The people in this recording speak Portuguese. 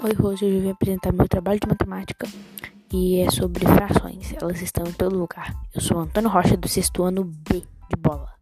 Oi, Rose, hoje eu vim apresentar meu trabalho de matemática e é sobre frações. Elas estão em todo lugar. Eu sou Antônio Rocha, do sexto ano B de bola.